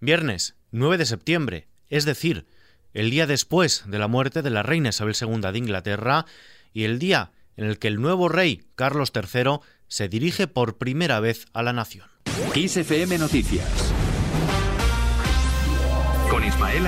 Viernes 9 de septiembre, es decir, el día después de la muerte de la reina Isabel II de Inglaterra y el día en el que el nuevo rey Carlos III se dirige por primera vez a la nación. Noticias con Ismael.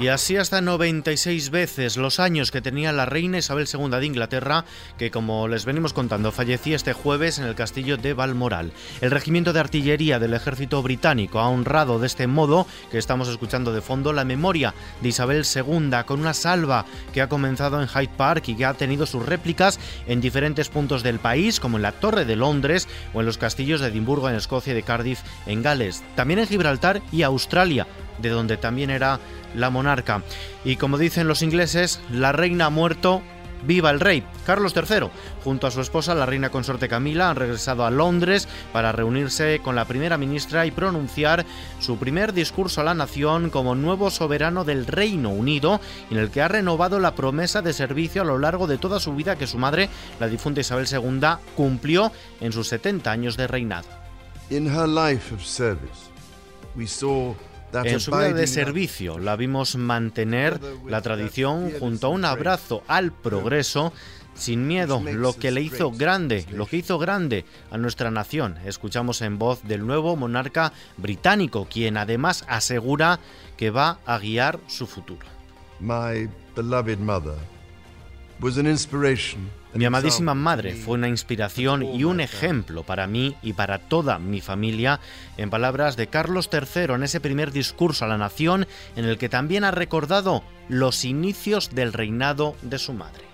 Y así hasta 96 veces los años que tenía la reina Isabel II de Inglaterra, que como les venimos contando, fallecía este jueves en el castillo de Balmoral. El regimiento de artillería del ejército británico ha honrado de este modo, que estamos escuchando de fondo, la memoria de Isabel II con una salva que ha comenzado en Hyde Park y que ha tenido sus réplicas en diferentes puntos del país, como en la Torre de Londres o en los castillos de Edimburgo en Escocia y de Cardiff en Gales. También en Gibraltar y Australia, de donde también era la monarca. Y como dicen los ingleses, la reina ha muerto, viva el rey. Carlos III, junto a su esposa, la reina consorte Camila, han regresado a Londres para reunirse con la primera ministra y pronunciar su primer discurso a la nación como nuevo soberano del Reino Unido, en el que ha renovado la promesa de servicio a lo largo de toda su vida que su madre, la difunta Isabel II, cumplió en sus 70 años de reinado. En su vida de servicio la vimos mantener la tradición junto a un abrazo al progreso sin miedo, lo que le hizo grande, lo que hizo grande a nuestra nación. Escuchamos en voz del nuevo monarca británico, quien además asegura que va a guiar su futuro. My beloved mother was an inspiration mi amadísima madre fue una inspiración y un ejemplo para mí y para toda mi familia, en palabras de Carlos III en ese primer discurso a la nación, en el que también ha recordado los inicios del reinado de su madre.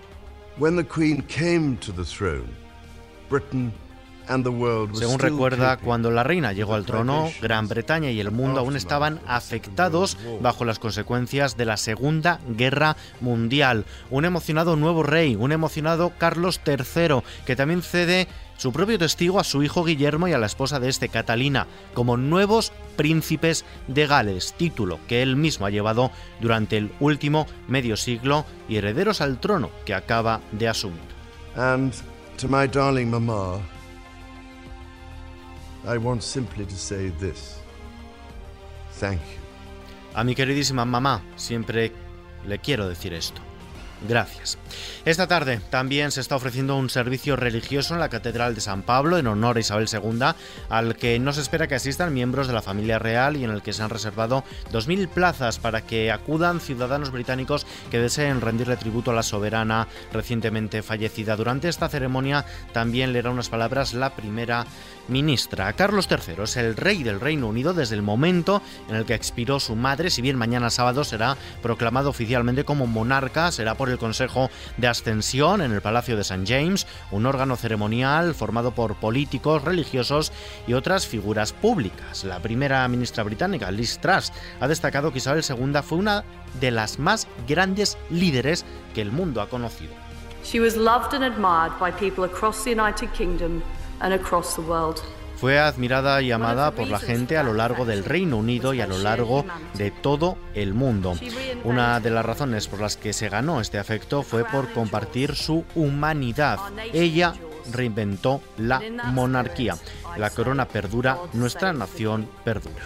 Según recuerda, cuando la reina llegó al trono, Gran Bretaña y el mundo aún estaban afectados bajo las consecuencias de la Segunda Guerra Mundial. Un emocionado nuevo rey, un emocionado Carlos III, que también cede su propio testigo a su hijo Guillermo y a la esposa de este, Catalina, como nuevos príncipes de Gales, título que él mismo ha llevado durante el último medio siglo y herederos al trono que acaba de asumir. And to my darling I want simply to say this. Thank you. A mi queridísima mamá siempre le quiero decir esto. Gracias. Esta tarde también se está ofreciendo un servicio religioso en la Catedral de San Pablo en honor a Isabel II, al que no se espera que asistan miembros de la familia real y en el que se han reservado 2.000 plazas para que acudan ciudadanos británicos que deseen rendirle tributo a la soberana recientemente fallecida. Durante esta ceremonia también leerá unas palabras la primera ministra. Carlos III es el rey del Reino Unido desde el momento en el que expiró su madre, si bien mañana sábado será proclamado oficialmente como monarca, será por el Consejo de Ascensión en el Palacio de St. James, un órgano ceremonial formado por políticos, religiosos y otras figuras públicas. La primera ministra británica, Liz Truss, ha destacado que Isabel II fue una de las más grandes líderes que el mundo ha conocido. She was loved and admired by people across the United Kingdom and across the world. Fue admirada y amada por la gente a lo largo del Reino Unido y a lo largo de todo el mundo. Una de las razones por las que se ganó este afecto fue por compartir su humanidad. Ella reinventó la monarquía. La corona perdura, nuestra nación perdura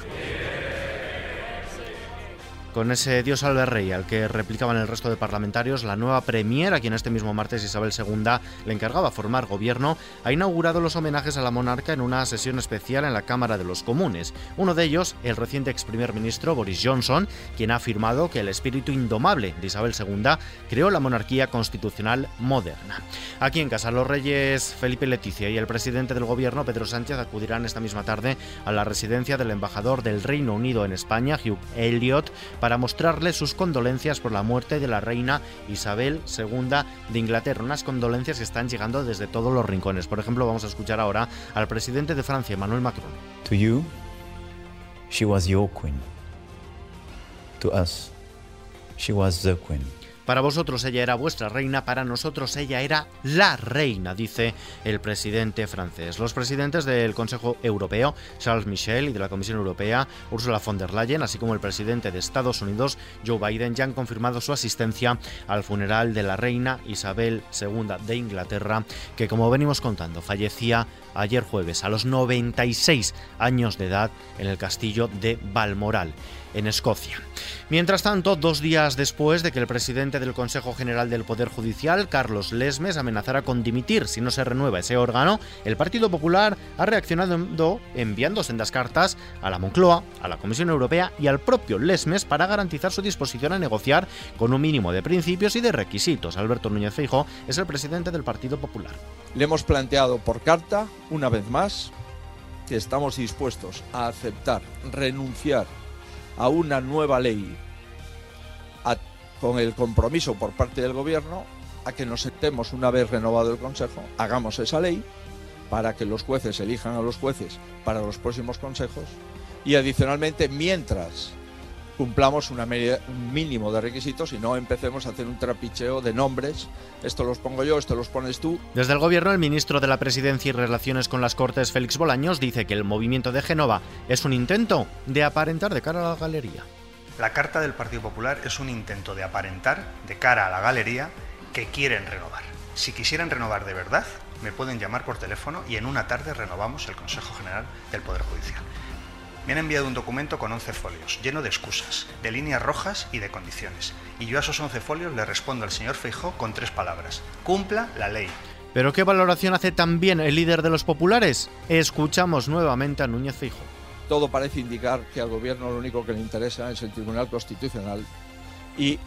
con ese Dios salve rey al que replicaban el resto de parlamentarios, la nueva premier, a quien este mismo martes Isabel II le encargaba formar gobierno, ha inaugurado los homenajes a la monarca en una sesión especial en la Cámara de los Comunes. Uno de ellos, el reciente ex primer ministro Boris Johnson, quien ha afirmado que el espíritu indomable de Isabel II creó la monarquía constitucional moderna. Aquí en casa, los reyes Felipe Leticia y el presidente del gobierno Pedro Sánchez acudirán esta misma tarde a la residencia del embajador del Reino Unido en España, Hugh Elliot, para mostrarle sus condolencias por la muerte de la reina Isabel II de Inglaterra. Unas condolencias que están llegando desde todos los rincones. Por ejemplo, vamos a escuchar ahora al presidente de Francia, Emmanuel Macron. To you, she was your queen. To us, she was the queen. Para vosotros ella era vuestra reina, para nosotros ella era la reina, dice el presidente francés. Los presidentes del Consejo Europeo, Charles Michel, y de la Comisión Europea, Ursula von der Leyen, así como el presidente de Estados Unidos, Joe Biden, ya han confirmado su asistencia al funeral de la reina Isabel II de Inglaterra, que como venimos contando, fallecía ayer jueves a los 96 años de edad en el castillo de Balmoral en Escocia. Mientras tanto, dos días después de que el presidente del Consejo General del Poder Judicial, Carlos Lesmes, amenazara con dimitir si no se renueva ese órgano, el Partido Popular ha reaccionado enviando sendas cartas a la Moncloa, a la Comisión Europea y al propio Lesmes para garantizar su disposición a negociar con un mínimo de principios y de requisitos. Alberto Núñez Feijo es el presidente del Partido Popular. Le hemos planteado por carta, una vez más, que estamos dispuestos a aceptar, renunciar a una nueva ley con el compromiso por parte del gobierno a que nos sentemos una vez renovado el Consejo, hagamos esa ley para que los jueces elijan a los jueces para los próximos consejos y adicionalmente mientras cumplamos una un mínimo de requisitos y no empecemos a hacer un trapicheo de nombres. Esto los pongo yo, esto los pones tú. Desde el gobierno, el ministro de la Presidencia y Relaciones con las Cortes, Félix Bolaños, dice que el movimiento de Génova es un intento de aparentar de cara a la galería. La carta del Partido Popular es un intento de aparentar de cara a la galería que quieren renovar. Si quisieran renovar de verdad, me pueden llamar por teléfono y en una tarde renovamos el Consejo General del Poder Judicial. Me han enviado un documento con 11 folios, lleno de excusas, de líneas rojas y de condiciones. Y yo a esos 11 folios le respondo al señor Feijó con tres palabras. Cumpla la ley. ¿Pero qué valoración hace también el líder de los populares? Escuchamos nuevamente a Núñez Feijó. Todo parece indicar que al gobierno lo único que le interesa es el Tribunal Constitucional y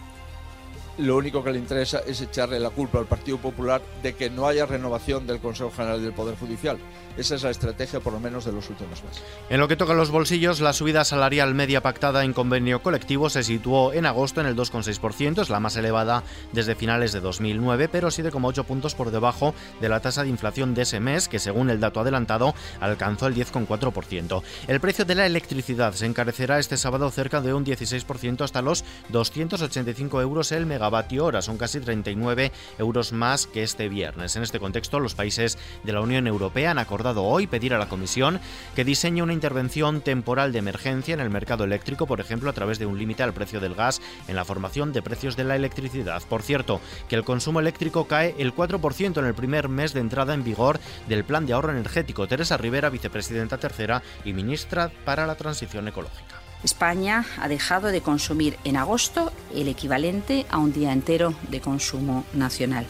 lo único que le interesa es echarle la culpa al Partido Popular de que no haya renovación del Consejo General del Poder Judicial. Esa es la estrategia, por lo menos, de los últimos meses. En lo que toca a los bolsillos, la subida salarial media pactada en convenio colectivo se situó en agosto en el 2,6%, es la más elevada desde finales de 2009, pero 7,8 puntos por debajo de la tasa de inflación de ese mes, que según el dato adelantado alcanzó el 10,4%. El precio de la electricidad se encarecerá este sábado cerca de un 16% hasta los 285 euros el megavatio hora, son casi 39 euros más que este viernes. En este contexto, los países de la Unión Europea han acordado hoy pedir a la Comisión que diseñe una intervención temporal de emergencia en el mercado eléctrico, por ejemplo, a través de un límite al precio del gas en la formación de precios de la electricidad. Por cierto, que el consumo eléctrico cae el 4% en el primer mes de entrada en vigor del Plan de Ahorro Energético. Teresa Rivera, vicepresidenta tercera y ministra para la Transición Ecológica. España ha dejado de consumir en agosto el equivalente a un día entero de consumo nacional.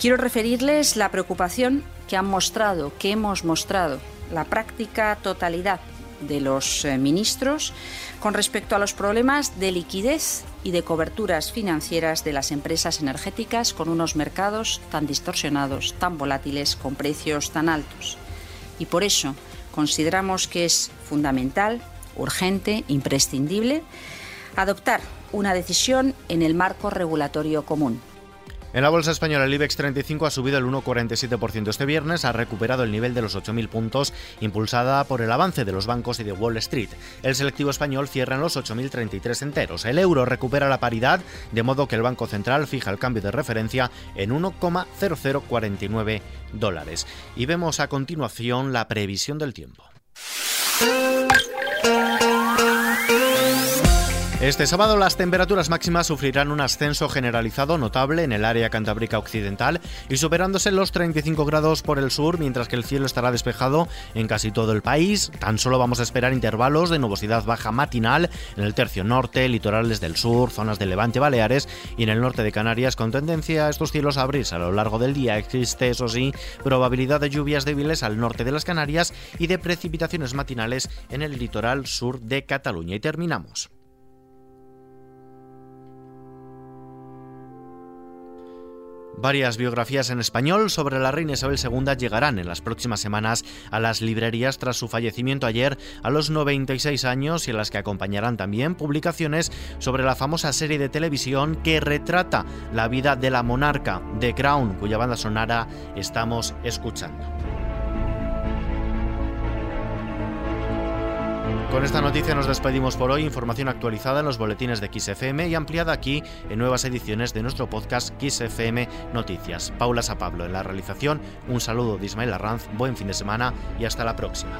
Quiero referirles la preocupación que han mostrado, que hemos mostrado, la práctica totalidad de los eh, ministros con respecto a los problemas de liquidez y de coberturas financieras de las empresas energéticas con unos mercados tan distorsionados, tan volátiles, con precios tan altos. Y por eso consideramos que es fundamental, urgente, imprescindible, adoptar una decisión en el marco regulatorio común en la bolsa española el IBEX 35 ha subido el 1,47% este viernes, ha recuperado el nivel de los 8.000 puntos impulsada por el avance de los bancos y de Wall Street. El selectivo español cierra en los 8.033 enteros. El euro recupera la paridad, de modo que el Banco Central fija el cambio de referencia en 1,0049 dólares. Y vemos a continuación la previsión del tiempo. Este sábado las temperaturas máximas sufrirán un ascenso generalizado notable en el área cantábrica occidental y superándose los 35 grados por el sur, mientras que el cielo estará despejado en casi todo el país. Tan solo vamos a esperar intervalos de nubosidad baja matinal en el tercio norte, litorales del sur, zonas de Levante Baleares y en el norte de Canarias con tendencia a estos cielos a abrirse a lo largo del día. Existe, eso sí, probabilidad de lluvias débiles al norte de las Canarias y de precipitaciones matinales en el litoral sur de Cataluña. Y terminamos. Varias biografías en español sobre la reina Isabel II llegarán en las próximas semanas a las librerías tras su fallecimiento ayer a los 96 años y en las que acompañarán también publicaciones sobre la famosa serie de televisión que retrata la vida de la monarca, The Crown, cuya banda sonora estamos escuchando. Con esta noticia nos despedimos por hoy. Información actualizada en los boletines de XFM y ampliada aquí en nuevas ediciones de nuestro podcast XFM Noticias. Paula Sapablo en la realización. Un saludo de Ismael Arranz. Buen fin de semana y hasta la próxima.